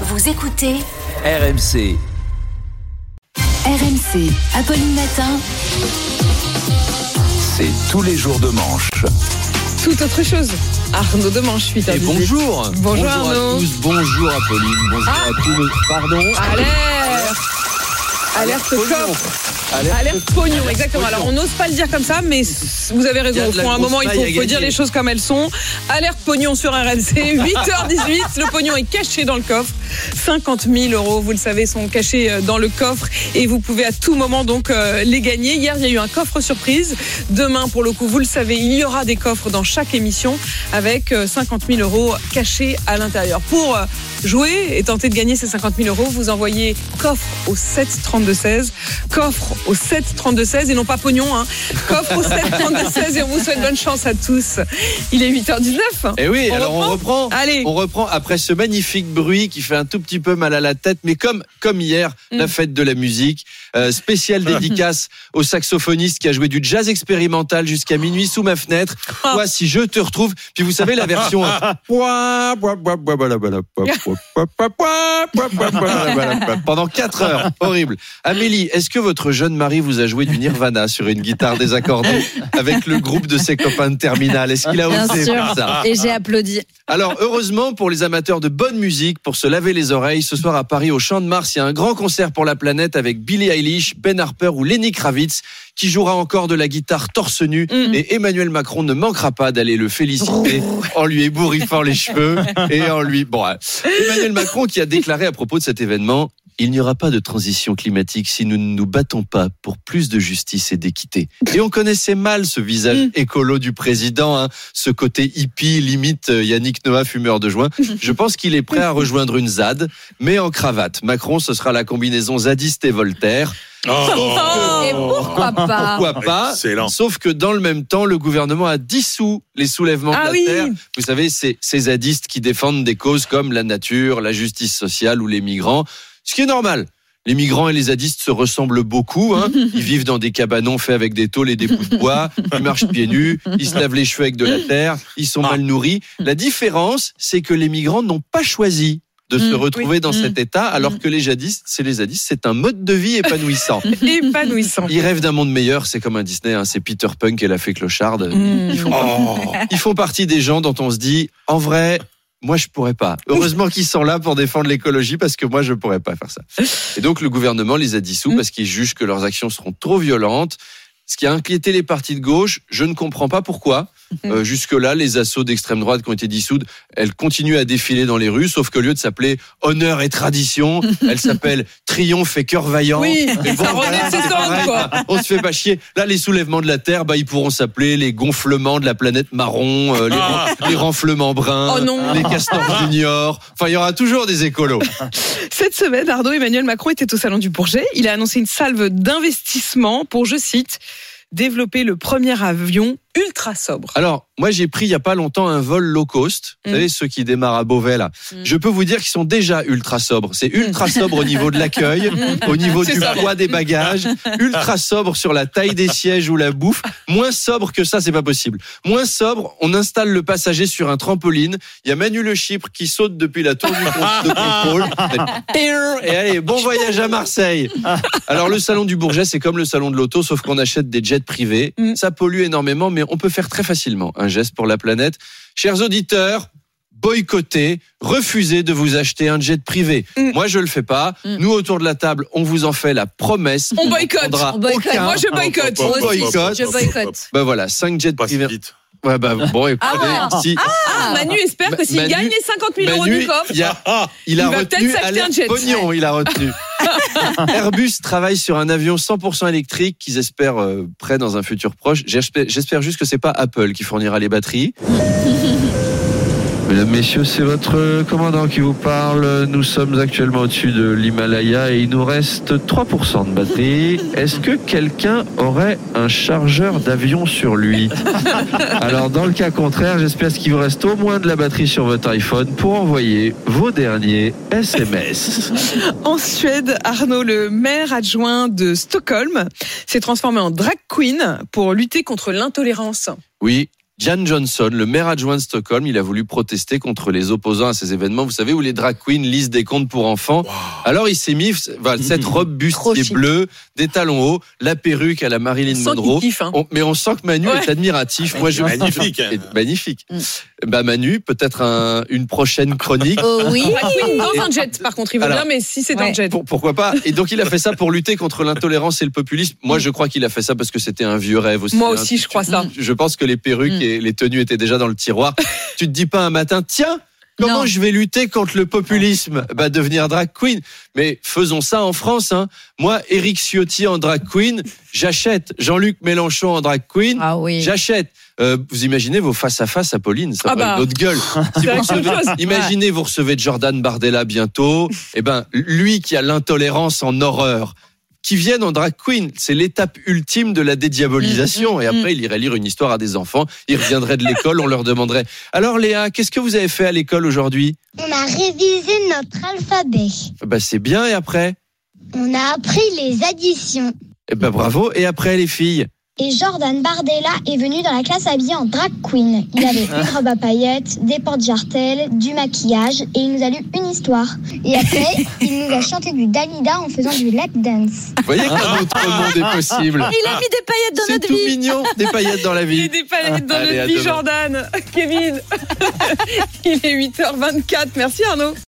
Vous écoutez RMC. RMC, Apolline Matin. C'est tous les jours de manche. Tout autre chose. Arnaud Demanche, 8 Et bonjour. Bonjour, à Arnaud. tous. Bonjour Apolline. Bonjour Ah. à tous. Pardon. Alerte Alerte coffre Alerte. Alerte pognon, exactement. Alors on n'ose pas le dire comme ça, mais vous avez raison. Au fond, à un moment, il faut, faut dire les choses comme elles sont. Alerte pognon sur RMC, 8h18. Le pognon est caché dans le coffre. 50 000 euros, vous le savez, sont cachés euh, dans le coffre et vous pouvez à tout moment donc euh, les gagner. Hier, il y a eu un coffre surprise. Demain, pour le coup, vous le savez, il y aura des coffres dans chaque émission avec euh, 50 000 euros cachés à l'intérieur. Pour euh, jouer et tenter de gagner ces 50 000 euros, vous envoyez coffre au 7 32 16, coffre au 7 32 16 et non pas pognon, hein. coffre au 7 32 16 et on vous souhaite bonne chance à tous. Il est 8h19. Et oui, On alors on reprend. Allez. On reprend après ce magnifique bruit qui fait un tout petit peu mal à la tête, mais comme comme hier, Mm. la fête de la musique, euh, spéciale dédicace au saxophoniste qui a joué du jazz expérimental jusqu'à minuit sous ma fenêtre. Ah. Toi, si je te retrouve, puis vous savez la version. hein. Pendant 4 heures, horrible. Amélie, est-ce que votre jeune mari vous a joué du Nirvana sur une guitare désaccordée avec le groupe de ses copains de terminale Est-ce qu'il a Bien osé sûr. faire ça Et j'ai applaudi. alors, heureusement pour les amateurs de bonne musique, pour se laver les oreilles, ce soir à Paris, au Champ de Mars, il y a un grand concert pour la planète avec Billie Eilish, Ben Harper ou Lenny Kravitz, qui jouera encore de la guitare torse nu. Mm. Et Emmanuel Macron ne manquera pas d'aller le féliciter en lui ébouriffant les cheveux et en lui. Bon, ouais. Emmanuel Macron qui a déclaré à propos de cet événement. Il n'y aura pas de transition climatique si nous ne nous battons pas pour plus de justice et d'équité. Et on connaissait mal ce visage Mm. écolo du président, hein, ce côté hippie, limite euh, Yannick Noah, fumeur de joint. Je pense qu'il est prêt à rejoindre une ZAD, mais en cravate. Macron, ce sera la combinaison zadiste et Voltaire. Et pourquoi pas Pourquoi pas Excellent. Sauf que dans le même temps, le gouvernement a dissous les soulèvements Ah de la oui. terre. Vous savez, c'est ces zadistes qui défendent des causes comme la nature, la justice sociale ou les migrants. Ce qui est normal. Les migrants et les zadistes se ressemblent beaucoup. Hein. Ils vivent dans des cabanons faits avec des tôles et des bouts de bois. Ils marchent pieds nus. Ils se lavent les cheveux avec de la terre. Ils sont mal nourris. La différence, c'est que les migrants n'ont pas choisi de se Mm, retrouver oui. dans Mm. cet état, alors que les zadistes, c'est les zadistes, c'est un mode de vie épanouissant. Épanouissant. Ils rêvent d'un monde meilleur, c'est comme un Disney, hein, c'est Peter Punk et la fée clocharde. Mm. Ils, font, Oh. ils font partie des gens dont on se dit, en vrai, moi je pourrais pas. Heureusement qu'ils sont là pour défendre l'écologie parce que moi je pourrais pas faire ça. Et donc le gouvernement les a dissous Mm. parce qu'ils jugent que leurs actions seront trop violentes. Ce qui a inquiété les partis de gauche, je ne comprends pas pourquoi. Mm. Euh, Jusque-là, les assauts d'extrême droite qui ont été dissoutes, elles continuent à défiler dans les rues, sauf qu'au lieu de s'appeler Honneur et Tradition, elles s'appellent Triomphe et Cœur Vaillant. Oui, Et bon, ça voilà, pareil. quoi. On se fait pas chier. Là, les soulèvements de la Terre, bah, ils pourront s'appeler les gonflements de la planète marron, euh, les, ren- les renflements bruns, Oh non. les castors juniors. Enfin, il y aura toujours des écolos. Cette semaine, Arnaud Emmanuel Macron était au Salon du Bourget. Il a annoncé une salve d'investissement pour, je cite, développer le premier avion ultra sobre. Alors, moi, j'ai pris il y a pas longtemps un vol low cost. Vous Mm. savez, ceux qui démarrent à Beauvais, là. Mm. Je peux vous dire qu'ils sont déjà ultra sobres. C'est ultra sobre au niveau de l'accueil, au niveau du ça. poids des bagages, ultra sobre sur la taille des sièges ou la bouffe. Moins sobre que ça, c'est pas possible. Moins sobre, on installe le passager sur un trampoline. Il y a Manu Le Chypre qui saute depuis la tour du de contrôle. Et allez, bon voyage à Marseille. Alors, le salon du Bourget, c'est comme le salon de l'auto, sauf qu'on achète des jets privés. Mm. Ça pollue énormément, mais on peut faire très facilement un geste pour la planète. Chers auditeurs, boycottez, refusez de vous acheter un jet privé. Mm. Moi, je le fais pas. Mm. Nous, autour de la table, on vous en fait la promesse. On boycotte. prendra On boycotte. aucun. Moi, je boycotte. On boycotte. Je boycotte. Ben voilà, 5 jets Pas si privés. vite. Ouais, bah, bon, écoutez, Ah. si, Ah, Manu espère que s'il gagne les 50 000 euros du coffre, il, a, il a Il va retenu peut-être s'acheter un jet. pognon, il a retenu. Airbus travaille sur un avion 100% électrique qu'ils espèrent euh, prêt dans un futur proche. J'espère juste que c'est pas Apple qui fournira les batteries. Mesdames, Messieurs, c'est votre commandant qui vous parle. Nous sommes actuellement au-dessus de l'Himalaya et il nous reste 3% de batterie. Est-ce que quelqu'un aurait un chargeur d'avion sur lui? Alors, dans le cas contraire, j'espère qu'il vous reste au moins de la batterie sur votre iPhone pour envoyer vos derniers SMS. En Suède, Arnaud, le maire adjoint de Stockholm, s'est transformé en drag queen pour lutter contre l'intolérance. Oui, Jan Johnson, le maire adjoint de Stockholm, il a voulu protester contre les opposants à ces événements, vous savez, où les drag queens lisent des contes pour enfants. Alors il s'est mis voilà, cette robe bustier bleue, des talons hauts, la perruque à la Marilyn Monroe. kiffe, hein. On- mais on sent que Manu Ouais. est admiratif. Moi, je Magnifique. Et magnifique. Mm. Bah Manu, peut-être un- une prochaine chronique. Oh oui. Queen dans un jet, par contre, il Alors, bien, mais si c'est dans ouais. le jet. Pour- pourquoi pas Et donc il a fait ça pour lutter contre l'intolérance et le populisme. Moi, je crois qu'il a fait ça parce que c'était un vieux rêve aussi. Moi hein. aussi, je crois ça. Je pense que les perruques Mm. et les tenues étaient déjà dans le tiroir. tu te dis pas un matin, tiens, comment Non. je vais lutter contre le populisme? Bah devenir drag queen. Mais faisons ça en France. Hein. Moi, Eric Ciotti en drag queen, j'achète. Jean-Luc Mélenchon en drag queen, Ah oui. j'achète. Euh, vous imaginez vos face à face à Pauline, ça Ah va bah. une autre gueule. Si vous recevez-. Imaginez, vous recevez Jordan Bardella bientôt. Eh ben, lui qui a l'intolérance en horreur, qui vienne en drag queen, c'est l'étape ultime de la dédiabolisation. Mm, mm, Et après, il irait lire une histoire à des enfants. Il reviendrait de l'école, on leur demanderait. Alors Léa, qu'est-ce que vous avez fait à l'école aujourd'hui? On a révisé notre alphabet. Bah c'est bien. Et après? On a appris les additions. Eh ben bravo. Et après les filles? Et Jordan Bardella est venu dans la classe habillé en drag queen. Il avait une robe à paillettes, des porte-jartelles, du maquillage et il nous a lu une histoire. Et après, il nous a chanté du Dalida en faisant du lap dance. Vous voyez qu'un autre monde est possible. Il a mis des paillettes dans C'est notre tout vie. mignon, des paillettes dans la Il y a vie. des palettes dans Allez, notre vie, demain. Jordan. Kevin. Il est 8h24. Merci Arnaud.